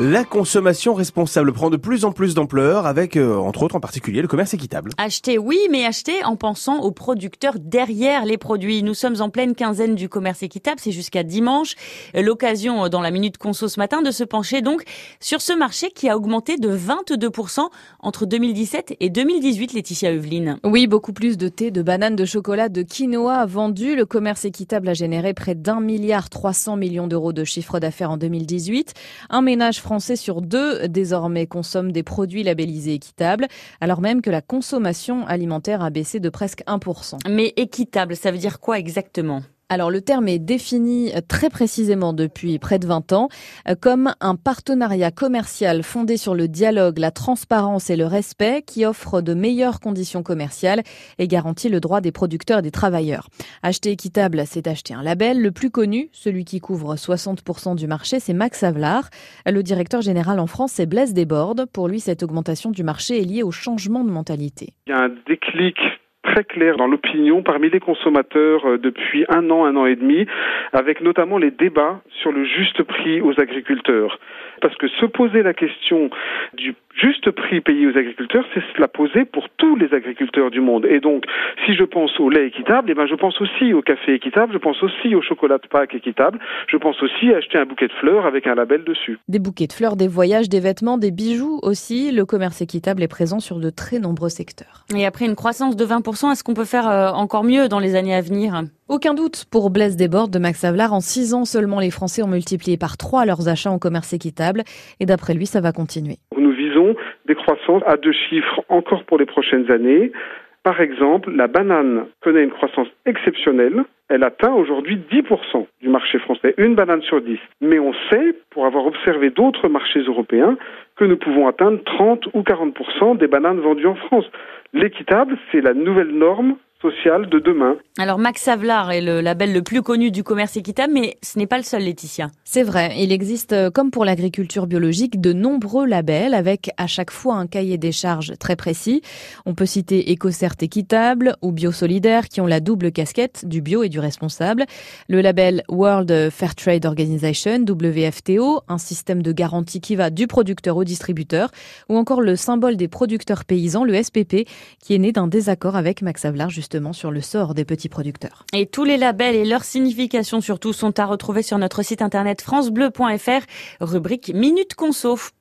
La consommation responsable prend de plus en plus d'ampleur avec, euh, entre autres en particulier, le commerce équitable. Acheter, oui, mais acheter en pensant aux producteurs derrière les produits. Nous sommes en pleine quinzaine du commerce équitable, c'est jusqu'à dimanche. L'occasion euh, dans la Minute Conso ce matin de se pencher donc sur ce marché qui a augmenté de 22% entre 2017 et 2018, Laetitia Eveline. Oui, beaucoup plus de thé, de bananes, de chocolat, de quinoa vendus. Le commerce équitable a généré près d'un milliard 300 millions d'euros de chiffre d'affaires en 2018. Un ménage Français sur deux désormais consomment des produits labellisés équitables, alors même que la consommation alimentaire a baissé de presque 1%. Mais équitable, ça veut dire quoi exactement? Alors le terme est défini très précisément depuis près de 20 ans euh, comme un partenariat commercial fondé sur le dialogue, la transparence et le respect qui offre de meilleures conditions commerciales et garantit le droit des producteurs et des travailleurs. Acheter équitable, c'est acheter un label. Le plus connu, celui qui couvre 60% du marché, c'est Max Avelar. Le directeur général en France, c'est Blaise Desbordes. Pour lui, cette augmentation du marché est liée au changement de mentalité. Il y a un déclic très clair dans l'opinion parmi les consommateurs euh, depuis un an, un an et demi, avec notamment les débats sur le juste prix aux agriculteurs. Parce que se poser la question du juste prix payé aux agriculteurs, c'est se la poser pour tous les agriculteurs du monde. Et donc, si je pense au lait équitable, eh ben, je pense aussi au café équitable, je pense aussi au chocolat de Pâques équitable, je pense aussi à acheter un bouquet de fleurs avec un label dessus. Des bouquets de fleurs, des voyages, des vêtements, des bijoux aussi. Le commerce équitable est présent sur de très nombreux secteurs. Et après une croissance de 20%, est-ce qu'on peut faire euh, encore mieux dans les années à venir aucun doute pour Blaise Desbordes de Max Avelar. En six ans seulement, les Français ont multiplié par trois leurs achats en commerce équitable. Et d'après lui, ça va continuer. Nous visons des croissances à deux chiffres encore pour les prochaines années. Par exemple, la banane connaît une croissance exceptionnelle. Elle atteint aujourd'hui 10% du marché français, une banane sur 10. Mais on sait, pour avoir observé d'autres marchés européens, que nous pouvons atteindre 30 ou 40% des bananes vendues en France. L'équitable, c'est la nouvelle norme social de demain. Alors Max Avelar est le label le plus connu du commerce équitable, mais ce n'est pas le seul, Laetitia. C'est vrai, il existe, euh, comme pour l'agriculture biologique, de nombreux labels avec à chaque fois un cahier des charges très précis. On peut citer EcoCert Équitable ou Biosolidaire qui ont la double casquette du bio et du responsable. Le label World Fair Trade Organization, WFTO, un système de garantie qui va du producteur au distributeur, ou encore le symbole des producteurs paysans, le SPP, qui est né d'un désaccord avec Max Avelar justement sur le sort des Et tous les labels et leurs significations surtout sont à retrouver sur notre site internet francebleu.fr, rubrique Minute Conso.